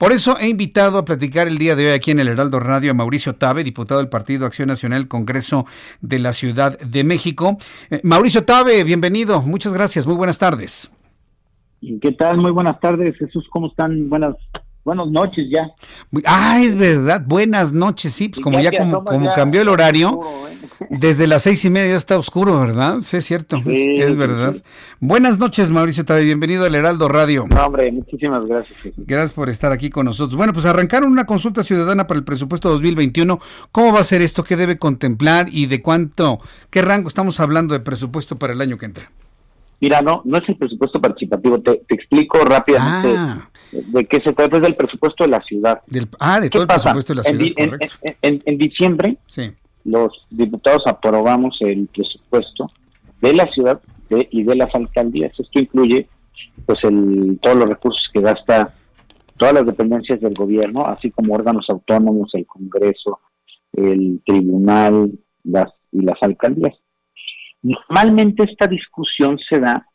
Por eso he invitado a platicar el día de hoy aquí en el Heraldo Radio a Mauricio Tabe, diputado del Partido Acción Nacional, Congreso de la Ciudad de México. Eh, Mauricio Tabe, bienvenido. Muchas gracias. Muy buenas tardes. ¿Qué tal? Muy buenas tardes, Jesús. ¿Cómo están? Buenas buenas noches ya. Ah, es verdad, buenas noches, sí, pues como ya, como, como cambió el horario, ¿eh? desde las seis y media está oscuro, ¿verdad? Sí, es cierto, es, verdad. Buenas noches, Mauricio Tabe, bienvenido al Heraldo Radio. No, hombre, muchísimas gracias. Gracias por estar aquí con nosotros. Bueno, pues arrancaron una consulta ciudadana para el presupuesto 2021. ¿Cómo va a ser esto? ¿Qué debe contemplar y de cuánto, qué rango estamos hablando de presupuesto para el año que entra? Mira, no, no es el presupuesto participativo, te, explico rápidamente ah. De qué se trata, es del presupuesto de la ciudad. ah, de todo el presupuesto de la ciudad, en, en, diciembre, los diputados aprobamos el presupuesto de la ciudad y de las alcaldías. Esto incluye pues el, todos los recursos que gasta todas las dependencias del gobierno, así como órganos autónomos, el Congreso, el Tribunal las, y las alcaldías. Normalmente esta discusión se da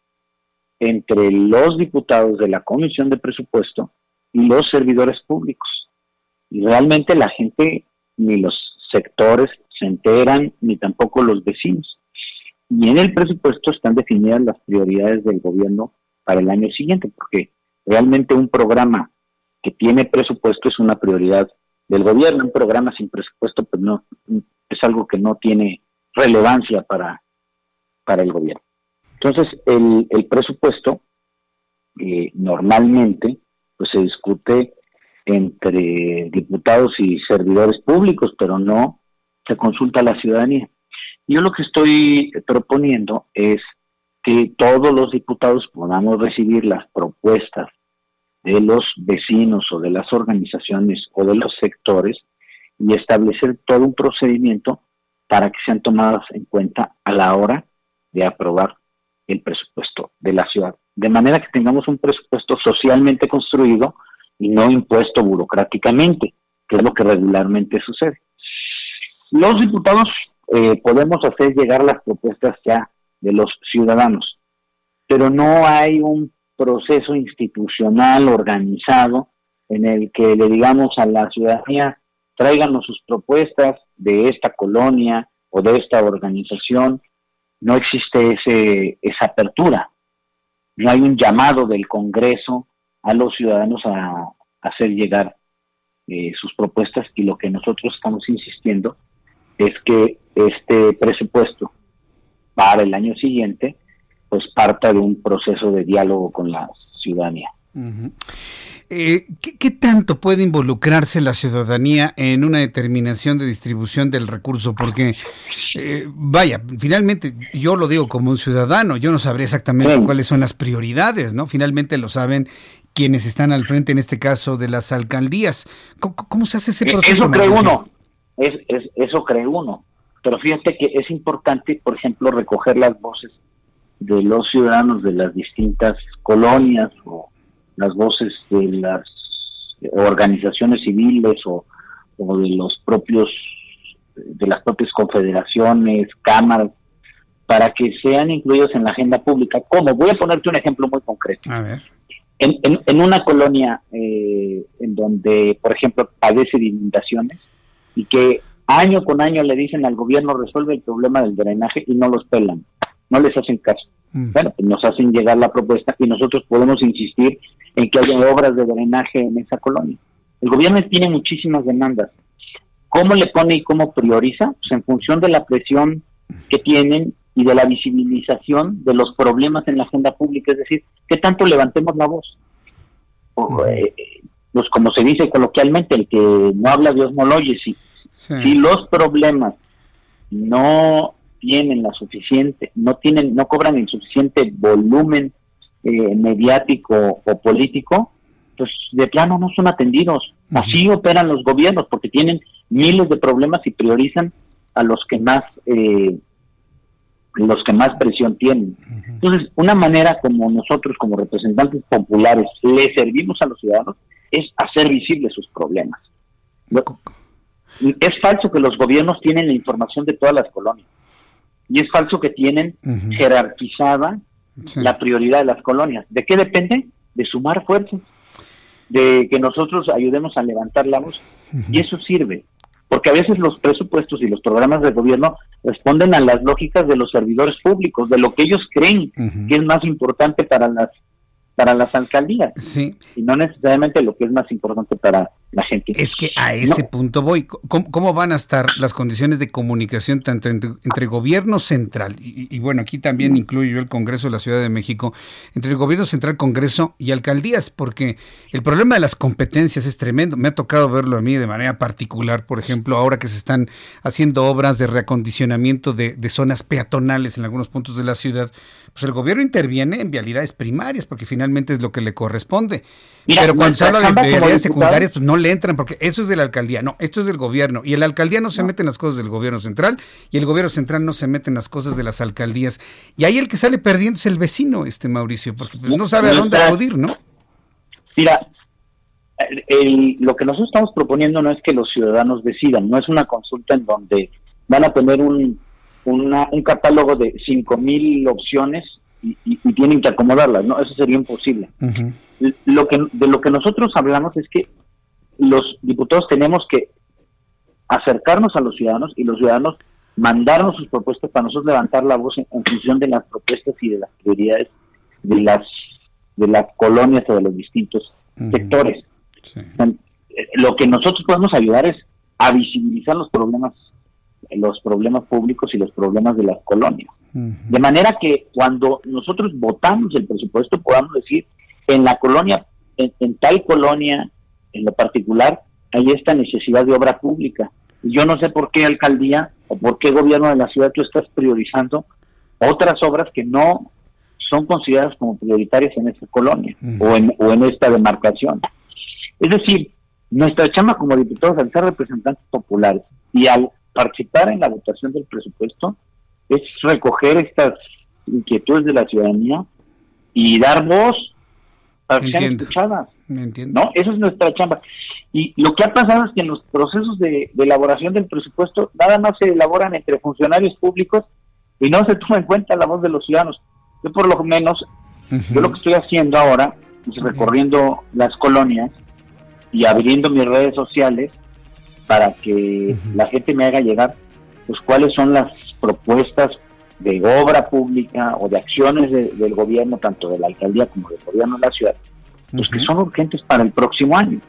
entre los diputados de la Comisión de Presupuesto y los servidores públicos. Y realmente la gente, ni los sectores se enteran, ni tampoco los vecinos. Y en el presupuesto están definidas las prioridades del gobierno para el año siguiente, porque realmente un programa que tiene presupuesto es una prioridad del gobierno. Un programa sin presupuesto, pues no, es algo que no tiene relevancia para para el gobierno. Entonces, el, el presupuesto eh, normalmente pues se discute entre diputados y servidores públicos, pero no se consulta a la ciudadanía. Yo lo que estoy proponiendo es que todos los diputados podamos recibir las propuestas de los vecinos o de las organizaciones o de los sectores y establecer todo un procedimiento para que sean tomadas en cuenta a la hora de aprobar el presupuesto de la ciudad. De manera que tengamos un presupuesto socialmente construido y no impuesto burocráticamente, que es lo que regularmente sucede. Los diputados eh, podemos hacer llegar las propuestas ya de los ciudadanos, pero no hay un proceso institucional organizado en el que le digamos a la ciudadanía, tráiganos sus propuestas de esta colonia o de esta organización no existe ese, esa apertura. No hay un llamado del Congreso a los ciudadanos a, hacer llegar eh, sus propuestas y lo que nosotros estamos insistiendo es que este presupuesto para el año siguiente pues parta de un proceso de diálogo con la ciudadanía. Eh, ¿qué, tanto puede involucrarse la ciudadanía en una determinación de distribución del recurso? Porque, eh, vaya, finalmente yo lo digo como un ciudadano, yo no sabría exactamente cuáles son las prioridades, ¿no? Finalmente lo saben quienes están al frente, en este caso, de las alcaldías. ¿Cómo, se hace ese eh, proceso? Eso cree uno, es, eso cree uno. Pero fíjate que es importante, por ejemplo, recoger las voces de los ciudadanos de las distintas colonias o las voces de las organizaciones civiles o, de los propios de las propias confederaciones, cámaras, para que sean incluidos en la agenda pública. ¿Cómo? Voy a ponerte un ejemplo muy concreto. A ver. En, en, una colonia eh, en donde, por ejemplo, padece de inundaciones y que año con año le dicen al gobierno resuelve el problema del drenaje y no los pelan, no les hacen caso. Mm. Bueno, pues nos hacen llegar la propuesta y nosotros podemos insistir en que haya obras de drenaje en esa colonia. El gobierno tiene muchísimas demandas. ¿Cómo le pone y cómo prioriza? Pues en función de la presión que tienen y de la visibilización de los problemas en la agenda pública, es decir, ¿qué tanto levantemos la voz? Eh, pues como se dice coloquialmente, el que no habla Dios no lo oye. Si, si los problemas no tienen la suficiente, no tienen, no cobran el suficiente volumen eh, mediático o político, pues de plano no son atendidos. Así operan los gobiernos porque tienen miles de problemas y priorizan a los que más eh, los que más presión tienen. Entonces, una manera como nosotros como representantes populares le servimos a los ciudadanos es hacer visibles sus problemas. Es falso que los gobiernos tienen la información de todas las colonias. Y es falso que tienen jerarquizada la prioridad de las colonias. ¿De qué depende? De sumar fuerzas, de que nosotros ayudemos a levantar la voz. Y eso sirve, porque a veces los presupuestos y los programas de gobierno responden a las lógicas de los servidores públicos, de lo que ellos creen que es más importante para las para las alcaldías. Sí. Y no necesariamente lo que es más importante para la gente. Es que a ese punto voy. ¿Cómo, van a estar las condiciones de comunicación tanto entre, gobierno central, y, bueno, aquí también incluyo yo el Congreso de la Ciudad de México, entre el gobierno central, Congreso y alcaldías? Porque el problema de las competencias es tremendo. Me ha tocado verlo a mí de manera particular, por ejemplo, ahora que se están haciendo obras de reacondicionamiento de, de zonas peatonales en algunos puntos de la ciudad pues el gobierno interviene en vialidades primarias porque finalmente es lo que le corresponde. Pero cuando se habla de vialidades secundarias, pues no le entran porque eso es de la alcaldía, no, esto es del gobierno. Y la alcaldía no se mete en las cosas del gobierno central y el gobierno central no se mete en las cosas de las alcaldías. Y ahí el que sale perdiendo es el vecino, este Mauricio, porque pues, no sabe a dónde acudir, ¿no? Mira, lo que nosotros estamos proponiendo no es que los ciudadanos decidan, no es una consulta en donde van a tener un un catálogo de 5.000 opciones y, tienen que acomodarlas, ¿no? Eso sería imposible. Lo que, de lo que nosotros hablamos es que los diputados tenemos que acercarnos a los ciudadanos y los ciudadanos mandarnos sus propuestas para nosotros levantar la voz en, función de las propuestas y de las prioridades de las de las colonias o de los distintos sectores. Lo que nosotros podemos ayudar es a visibilizar los problemas los problemas públicos y los problemas de las colonias. De manera que cuando nosotros votamos el presupuesto podamos decir, en la colonia, en, tal colonia en lo particular, hay esta necesidad de obra pública. Y yo no sé por qué alcaldía o por qué gobierno de la ciudad tú estás priorizando otras obras que no son consideradas como prioritarias en esta colonia o, en, o en esta demarcación. Es decir, nuestra chama como diputados al ser representantes populares y al participar en la votación del presupuesto es recoger estas inquietudes de la ciudadanía y dar voz para que sean escuchadas. ¿No? Esa es nuestra chamba. Y lo que ha pasado es que en los procesos de, elaboración del presupuesto nada más se elaboran entre funcionarios públicos y no se toma en cuenta la voz de los ciudadanos. Yo por lo menos, yo lo que estoy haciendo ahora es recorriendo las colonias y abriendo mis redes sociales para que la gente me haga llegar pues cuáles son las propuestas de obra pública o de acciones del gobierno, tanto de la alcaldía como del gobierno de la ciudad, pues que son urgentes para el próximo año.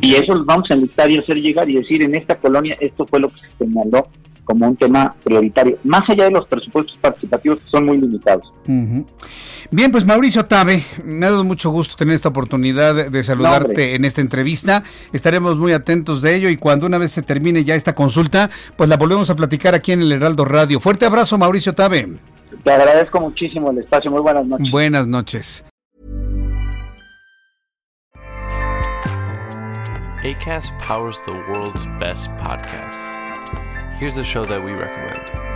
Y eso los vamos a enlistar y hacer llegar y decir, en esta colonia esto fue lo que se señaló como un tema prioritario, más allá de los presupuestos participativos que son muy limitados. Bien, pues Mauricio Tabe, me ha dado mucho gusto tener esta oportunidad de saludarte en esta entrevista. Estaremos muy atentos de ello y cuando una vez se termine ya esta consulta, pues la volvemos a platicar aquí en el Heraldo Radio. Fuerte abrazo, Mauricio Tabe. Te agradezco muchísimo el espacio. Muy buenas noches. Buenas noches. ACAST powers the world's best podcasts. Here's a show that we recommend.